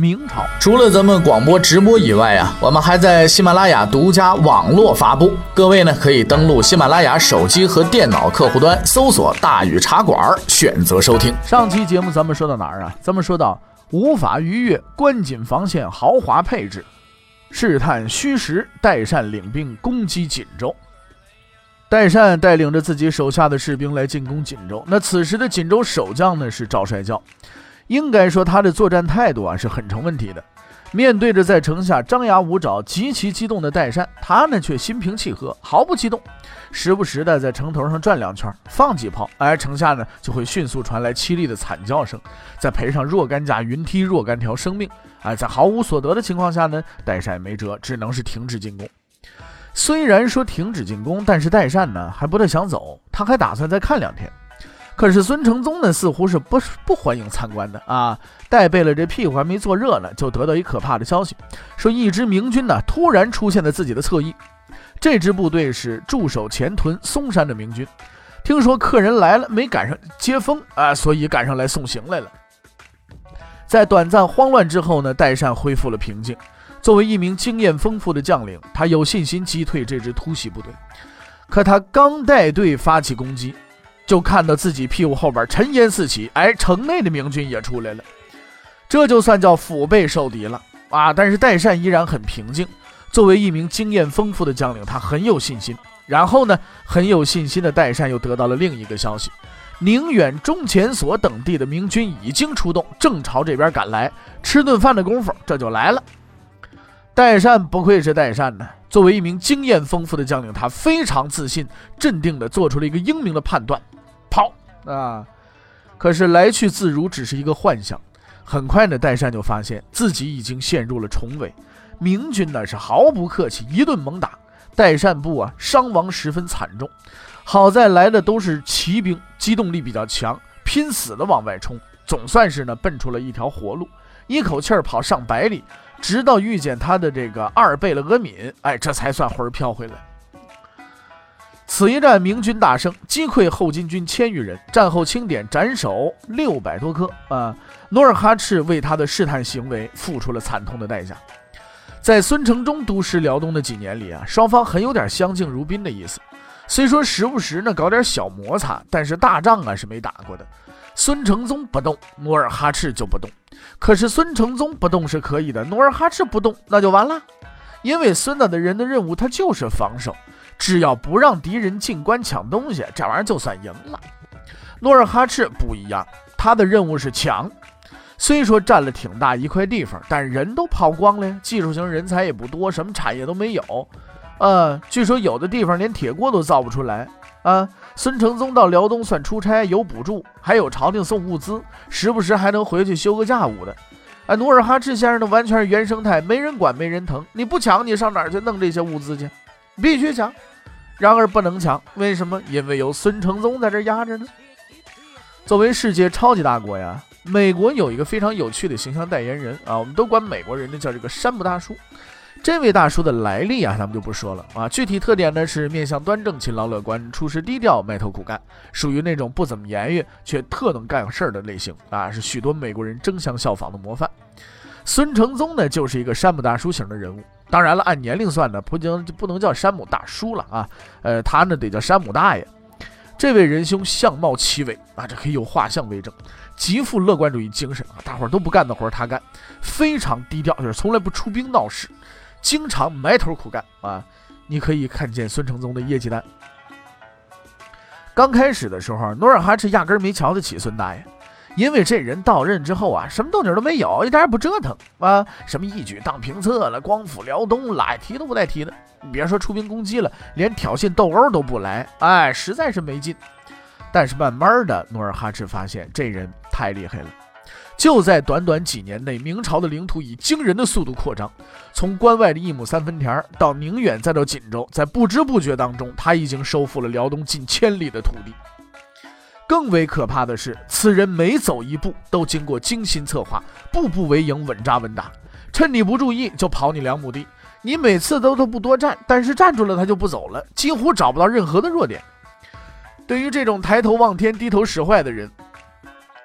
明朝，除了咱们广播直播以外啊，我们还在喜马拉雅独家网络发布。各位呢，可以登录喜马拉雅手机和电脑客户端，搜索“大禹茶馆”，选择收听。上期节目咱们说到哪儿啊？咱们说到。无法逾越关锦防线豪华配置，试探虚实。代善领兵攻击锦州。代善带领着自己手下的士兵来进攻锦州。那此时的锦州守将呢是赵帅教，应该说他的作战态度啊是很成问题的。面对着在城下张牙舞爪、极其激动的代善，他呢却心平气和，毫不激动，时不时的在城头上转两圈，放几炮，而城下呢就会迅速传来凄厉的惨叫声，再赔上若干架云梯、若干条生命。哎，在毫无所得的情况下呢，代善没辙，只能是停止进攻。虽然说停止进攻，但是代善呢还不太想走，他还打算再看两天。可是孙承宗呢，似乎是不不欢迎参观的啊！戴贝勒这屁股还没坐热呢，就得到一可怕的消息，说一支明军呢突然出现在自己的侧翼。这支部队是驻守前屯松山的明军，听说客人来了，没赶上接风啊，所以赶上来送行来了。在短暂慌乱之后呢，代善恢复了平静。作为一名经验丰富的将领，他有信心击退这支突袭部队。可他刚带队发起攻击。就看到自己屁股后边尘烟四起，哎，城内的明军也出来了，这就算叫腹背受敌了啊！但是代善依然很平静，作为一名经验丰富的将领，他很有信心。然后呢，很有信心的代善又得到了另一个消息：宁远、中前所等地的明军已经出动，正朝这边赶来。吃顿饭的功夫，这就来了。代善不愧是代善呢，作为一名经验丰富的将领，他非常自信、镇定地做出了一个英明的判断。跑啊！可是来去自如只是一个幻想。很快呢，代善就发现自己已经陷入了重围。明军呢是毫不客气，一顿猛打。代善部啊伤亡十分惨重。好在来的都是骑兵，机动力比较强，拼死的往外冲，总算是呢奔出了一条活路。一口气儿跑上百里，直到遇见他的这个二贝勒阿敏，哎，这才算魂儿飘回来。此一战，明军大胜，击溃后金军千余人。战后清点斩首六百多颗。啊，努尔哈赤为他的试探行为付出了惨痛的代价。在孙承宗督师辽东的几年里啊，双方很有点相敬如宾的意思。虽说时不时呢搞点小摩擦，但是大仗啊是没打过的。孙承宗不动，努尔哈赤就不动。可是孙承宗不动是可以的，努尔哈赤不动那就完了。因为孙子的人的任务他就是防守。只要不让敌人进关抢东西，这玩意儿就算赢了。努尔哈赤不一样，他的任务是抢。虽说占了挺大一块地方，但人都跑光了，技术型人才也不多，什么产业都没有。呃，据说有的地方连铁锅都造不出来。啊，孙承宗到辽东算出差，有补助，还有朝廷送物资，时不时还能回去休个假务的。哎，努尔哈赤先生的完全是原生态，没人管，没人疼。你不抢，你上哪儿去弄这些物资去？必须抢。然而不能抢，为什么？因为有孙承宗在这压着呢。作为世界超级大国呀，美国有一个非常有趣的形象代言人啊，我们都管美国人呢叫这个山姆大叔。这位大叔的来历啊，咱们就不说了啊。具体特点呢是面相端正、勤劳乐观、处事低调、埋头苦干，属于那种不怎么言语却特能干事儿的类型啊，是许多美国人争相效仿的模范。孙承宗呢，就是一个山姆大叔型的人物。当然了，按年龄算呢，不能不能叫山姆大叔了啊，呃，他呢得叫山姆大爷。这位仁兄相貌奇伟啊，这可以有画像为证，极富乐观主义精神啊，大伙儿都不干的活他干，非常低调，就是从来不出兵闹事，经常埋头苦干啊。你可以看见孙承宗的业绩单。刚开始的时候，努尔哈赤压根儿没瞧得起孙大爷。因为这人到任之后啊，什么动静都没有，一点也不折腾啊，什么一举当平策了，光复辽东了，提都不带提的。你别说出兵攻击了，连挑衅斗殴都不来，哎，实在是没劲。但是慢慢的，努尔哈赤发现这人太厉害了，就在短短几年内，明朝的领土以惊人的速度扩张，从关外的一亩三分田到宁远，再到锦州，在不知不觉当中，他已经收复了辽东近千里的土地。更为可怕的是，此人每走一步都经过精心策划，步步为营，稳扎稳打，趁你不注意就跑你两亩地。你每次都都不多站，但是站住了他就不走了，几乎找不到任何的弱点。对于这种抬头望天、低头使坏的人。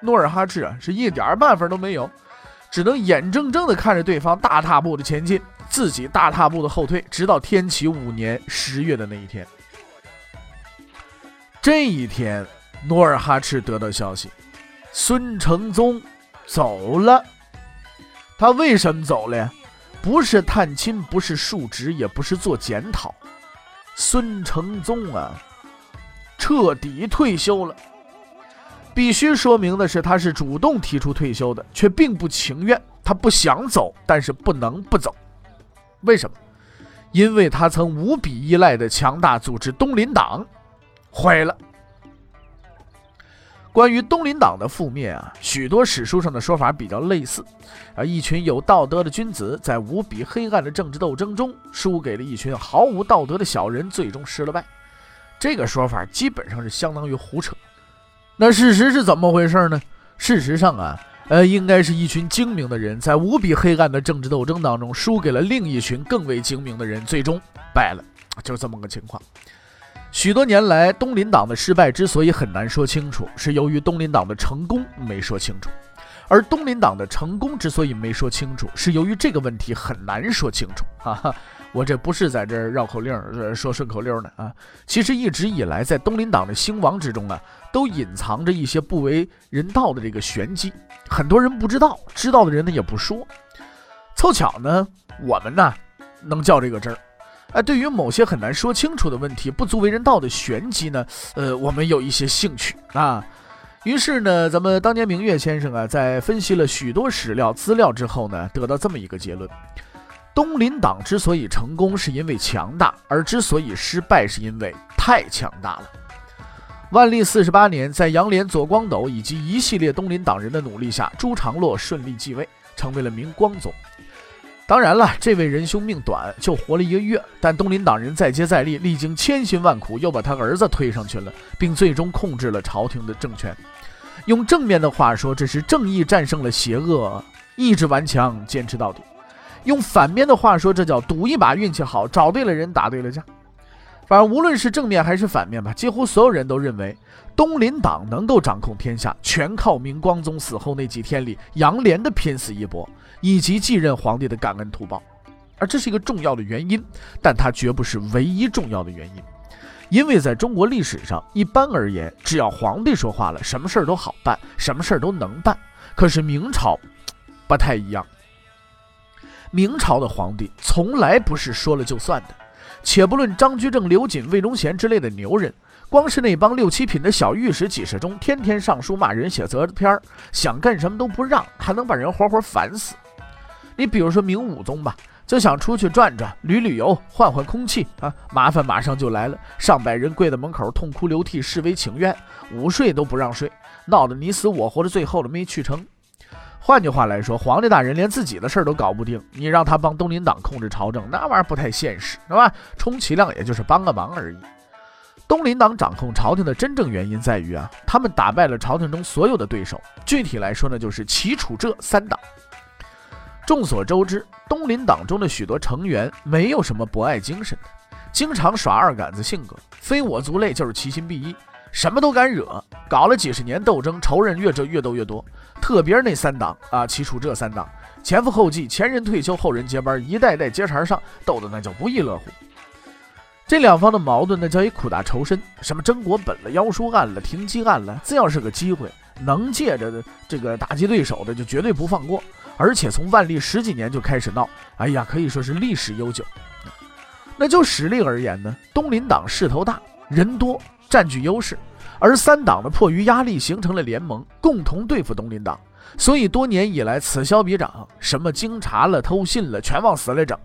努尔哈赤啊，是一点办法都没有，只能眼睁睁地看着对方大踏步的前进，自己大踏步的后退，直到天启五年十月的那一天。这一天，努尔哈赤得到消息，孙承宗走了。他为什么走了呀？不是探亲，不是述职，也不是做检讨。孙承宗啊，彻底退休了。必须说明的是，他是主动提出退休的，却并不情愿。他不想走，但是不能不走。为什么？因为他曾无比依赖的强大组织东林党毁了。关于东林党的覆灭啊，许多史书上的说法比较类似。啊，一群有道德的君子在无比黑暗的政治斗争中，输给了一群毫无道德的小人，最终失了败。这个说法基本上是相当于胡扯。那事实是怎么回事呢？事实上啊，呃，应该是一群精明的人在无比黑暗的政治斗争当中，输给了另一群更为精明的人，最终败了，就这么个情况。许多年来，东林党的失败之所以很难说清楚，是由于东林党的成功没说清楚；而东林党的成功之所以没说清楚，是由于这个问题很难说清楚。哈哈。我这不是在这绕口令说顺口溜呢啊！其实一直以来，在东林党的兴亡之中啊，都隐藏着一些不为人道的这个玄机，很多人不知道，知道的人呢也不说。凑巧呢，我们呢能较这个真儿。哎，对于某些很难说清楚的问题，不足为人道的玄机呢，呃，我们有一些兴趣啊。于是呢，咱们当年明月先生啊，在分析了许多史料资料之后呢，得到这么一个结论。东林党之所以成功，是因为强大；而之所以失败，是因为太强大了。万历四十八年，在杨涟、左光斗以及一系列东林党人的努力下，朱常洛顺利继位，成为了明光宗。当然了，这位仁兄命短，就活了一个月。但东林党人再接再厉，历经千辛万苦，又把他儿子推上去了，并最终控制了朝廷的政权。用正面的话说，这是正义战胜了邪恶，意志顽强，坚持到底。用反面的话说，这叫赌一把运气好，找对了人，打对了架。反正无论是正面还是反面吧，几乎所有人都认为东林党能够掌控天下，全靠明光宗死后那几天里杨涟的拼死一搏，以及继任皇帝的感恩图报。而这是一个重要的原因，但它绝不是唯一重要的原因。因为在中国历史上，一般而言，只要皇帝说话了，什么事儿都好办，什么事儿都能办。可是明朝不太一样。明朝的皇帝从来不是说了就算的，且不论张居正、刘瑾、魏忠贤之类的牛人，光是那帮六七品的小御史、几十中，天天上书骂人、写责篇想干什么都不让，还能把人活活烦死。你比如说明武宗吧，就想出去转转、旅旅游、换换空气啊，麻烦马上就来了，上百人跪在门口痛哭流涕、示威请愿，午睡都不让睡，闹得你死我活的，最后都没去成。换句话来说，皇帝大人连自己的事儿都搞不定，你让他帮东林党控制朝政，那玩意儿不太现实，是吧？充其量也就是帮个忙而已。东林党掌控朝廷的真正原因在于啊，他们打败了朝廷中所有的对手。具体来说呢，就是齐楚浙三党。众所周知，东林党中的许多成员没有什么博爱精神的，经常耍二杆子性格，非我族类就是其心必异。什么都敢惹，搞了几十年斗争，仇人越这越斗越多。特别是那三党啊，齐楚这三党，前赴后继，前人退休，后人接班，一代代接茬上，斗得那叫不亦乐乎。这两方的矛盾呢，叫一苦大仇深，什么争国本了、妖书案了、停机案了，只要是个机会，能借着这个打击对手的，就绝对不放过。而且从万历十几年就开始闹，哎呀，可以说是历史悠久。那就实力而言呢，东林党势头大，人多。占据优势，而三党呢，迫于压力形成了联盟，共同对付东林党。所以多年以来此消彼长，什么经查了、偷信了，全往死里整。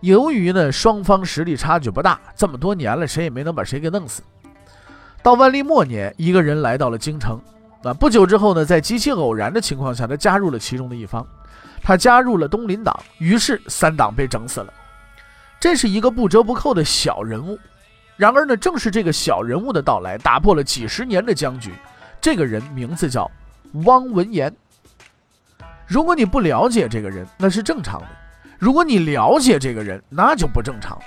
由于呢双方实力差距不大，这么多年了，谁也没能把谁给弄死。到万历末年，一个人来到了京城，啊，不久之后呢，在极其偶然的情况下，他加入了其中的一方，他加入了东林党，于是三党被整死了。这是一个不折不扣的小人物。然而呢，正是这个小人物的到来，打破了几十年的僵局。这个人名字叫汪文言。如果你不了解这个人，那是正常的；如果你了解这个人，那就不正常了。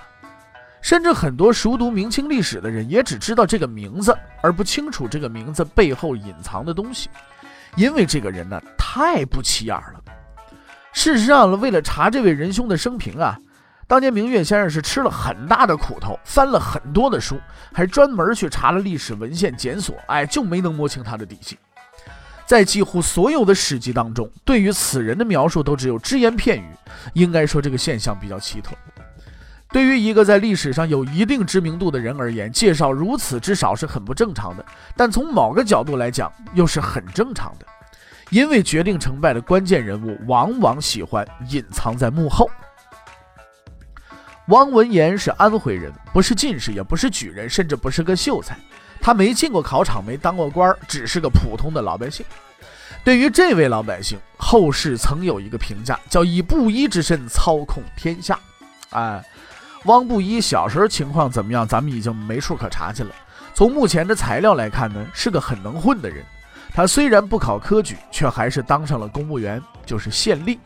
甚至很多熟读明清历史的人，也只知道这个名字，而不清楚这个名字背后隐藏的东西。因为这个人呢，太不起眼了。事实上，为了查这位仁兄的生平啊。当年明月先生是吃了很大的苦头，翻了很多的书，还专门去查了历史文献检索，哎，就没能摸清他的底细。在几乎所有的史籍当中，对于此人的描述都只有只言片语，应该说这个现象比较奇特。对于一个在历史上有一定知名度的人而言，介绍如此之少是很不正常的。但从某个角度来讲，又是很正常的，因为决定成败的关键人物往往喜欢隐藏在幕后。汪文言是安徽人，不是进士，也不是举人，甚至不是个秀才。他没进过考场，没当过官，只是个普通的老百姓。对于这位老百姓，后世曾有一个评价，叫以布衣之身操控天下。哎，汪布衣小时候情况怎么样？咱们已经没处可查去了。从目前的材料来看呢，是个很能混的人。他虽然不考科举，却还是当上了公务员，就是县令。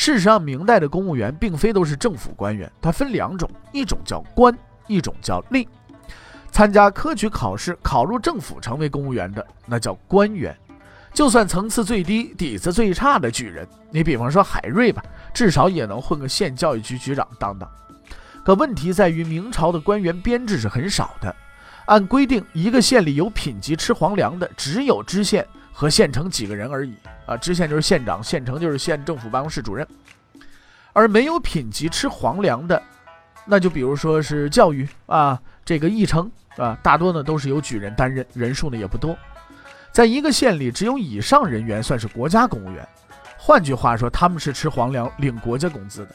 事实上，明代的公务员并非都是政府官员，它分两种，一种叫官，一种叫吏。参加科举考试考入政府成为公务员的，那叫官员。就算层次最低、底子最差的举人，你比方说海瑞吧，至少也能混个县教育局局长当当。可问题在于，明朝的官员编制是很少的，按规定，一个县里有品级吃皇粮的，只有知县。和县城几个人而已啊，知县就是县长，县城就是县政府办公室主任，而没有品级吃皇粮的，那就比如说是教育啊，这个议程啊，大多呢都是由举人担任，人数呢也不多，在一个县里，只有以上人员算是国家公务员，换句话说，他们是吃皇粮、领国家工资的。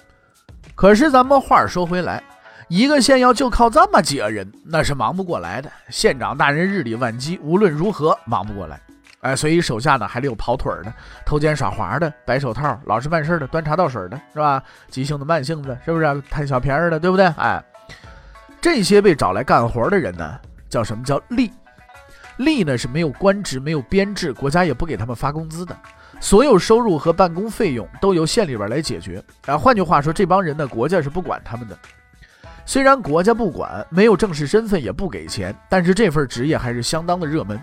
可是咱们话说回来，一个县要就靠这么几个人，那是忙不过来的。县长大人日理万机，无论如何忙不过来。哎，所以手下呢还得有跑腿的、偷奸耍滑的、白手套、老实办事的、端茶倒水的，是吧？急性子、慢性子，是不是贪小便宜的，对不对？哎，这些被找来干活的人呢，叫什么叫吏？吏呢是没有官职、没有编制，国家也不给他们发工资的，所有收入和办公费用都由县里边来解决。啊，换句话说，这帮人呢，国家是不管他们的。虽然国家不管，没有正式身份，也不给钱，但是这份职业还是相当的热门。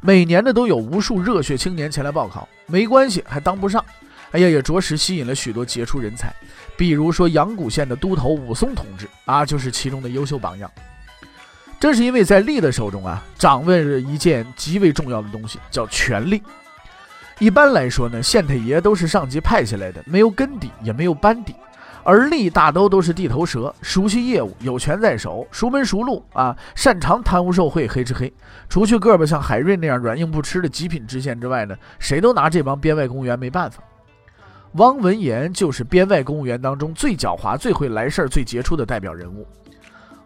每年呢都有无数热血青年前来报考，没关系，还当不上。哎呀，也着实吸引了许多杰出人才。比如说阳谷县的都头武松同志啊，就是其中的优秀榜样。这是因为在吏的手中啊，掌握着一件极为重要的东西，叫权力。一般来说呢，县太爷都是上级派下来的，没有根底，也没有班底。而吏大都都是地头蛇，熟悉业务，有权在手，熟门熟路啊，擅长贪污受贿，黑吃黑。除去个把像海瑞那样软硬不吃的极品知县之外呢，谁都拿这帮编外公务员没办法。汪文言就是编外公务员当中最狡猾、最会来事儿、最杰出的代表人物。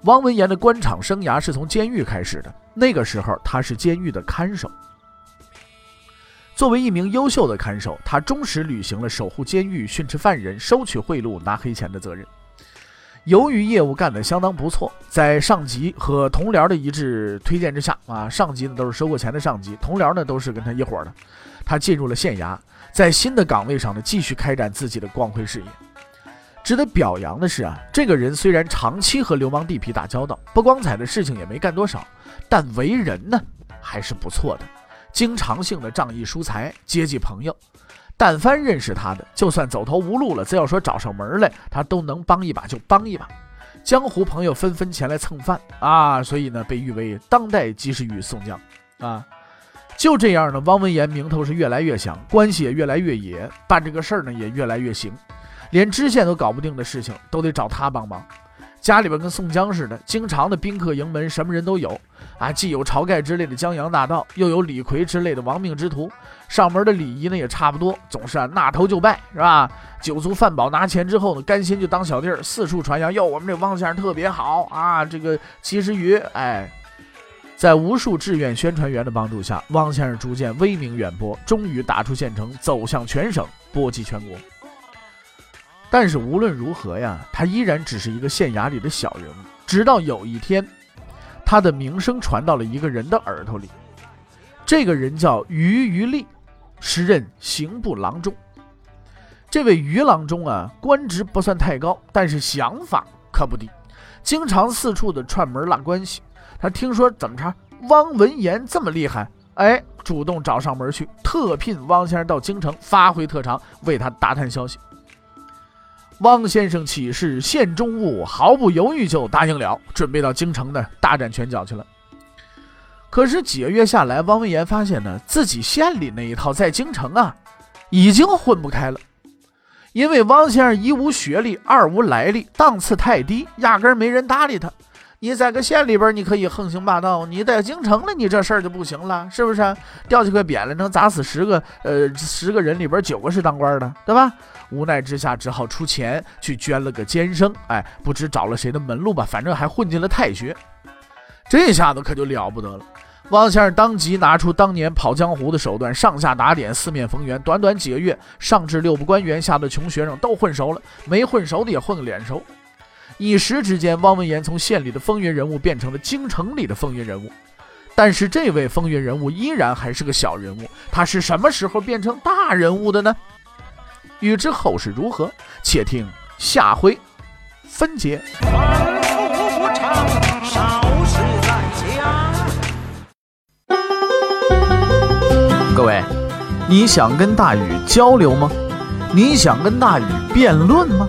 汪文言的官场生涯是从监狱开始的，那个时候他是监狱的看守。作为一名优秀的看守，他忠实履行了守护监狱、训斥犯人、收取贿赂、拿黑钱的责任。由于业务干得相当不错，在上级和同僚的一致推荐之下，啊，上级呢都是收过钱的上级，同僚呢都是跟他一伙的。他进入了县衙，在新的岗位上呢继续开展自己的光辉事业。值得表扬的是啊，这个人虽然长期和流氓地痞打交道，不光彩的事情也没干多少，但为人呢还是不错的。经常性的仗义疏财，接济朋友，但凡认识他的，就算走投无路了，只要说找上门来，他都能帮一把就帮一把。江湖朋友纷纷前来蹭饭啊，所以呢，被誉为当代及时雨宋江啊。就这样呢，汪文言名头是越来越响，关系也越来越野，办这个事儿呢也越来越行，连知县都搞不定的事情，都得找他帮忙。家里边跟宋江似的，经常的宾客迎门，什么人都有啊，既有晁盖之类的江洋大盗，又有李逵之类的亡命之徒。上门的礼仪呢也差不多，总是啊纳头就拜，是吧？酒足饭饱拿钱之后呢，甘心就当小弟儿，四处传扬，哟，我们这汪先生特别好啊，这个及时雨，哎，在无数志愿宣传员的帮助下，汪先生逐渐威名远播，终于打出县城，走向全省，波及全国。但是无论如何呀，他依然只是一个县衙里的小人物。直到有一天，他的名声传到了一个人的耳朵里。这个人叫于于立，时任刑部郎中。这位于郎中啊，官职不算太高，但是想法可不低，经常四处的串门拉关系。他听说怎么着，汪文言这么厉害，哎，主动找上门去，特聘汪先生到京城发挥特长，为他打探消息。汪先生岂是县中物，毫不犹豫就答应了，准备到京城呢大展拳脚去了。可是几个月下来，汪文言发现呢，自己县里那一套在京城啊，已经混不开了，因为汪先生一无学历，二无来历，档次太低，压根没人搭理他。你在个县里边，你可以横行霸道；你在京城了，你这事儿就不行了，是不是？掉几块匾了，能砸死十个，呃，十个人里边九个是当官的，对吧？无奈之下，只好出钱去捐了个监生。哎，不知找了谁的门路吧，反正还混进了太学。这下子可就了不得了。汪先生当即拿出当年跑江湖的手段，上下打点，四面逢源。短短几个月，上至六部官员，下的穷学生都混熟了，没混熟的也混个脸熟。一时之间，汪文言从县里的风云人物变成了京城里的风云人物。但是，这位风云人物依然还是个小人物。他是什么时候变成大人物的呢？欲知后事如何，且听下回分解。各位，你想跟大禹交流吗？你想跟大禹辩论吗？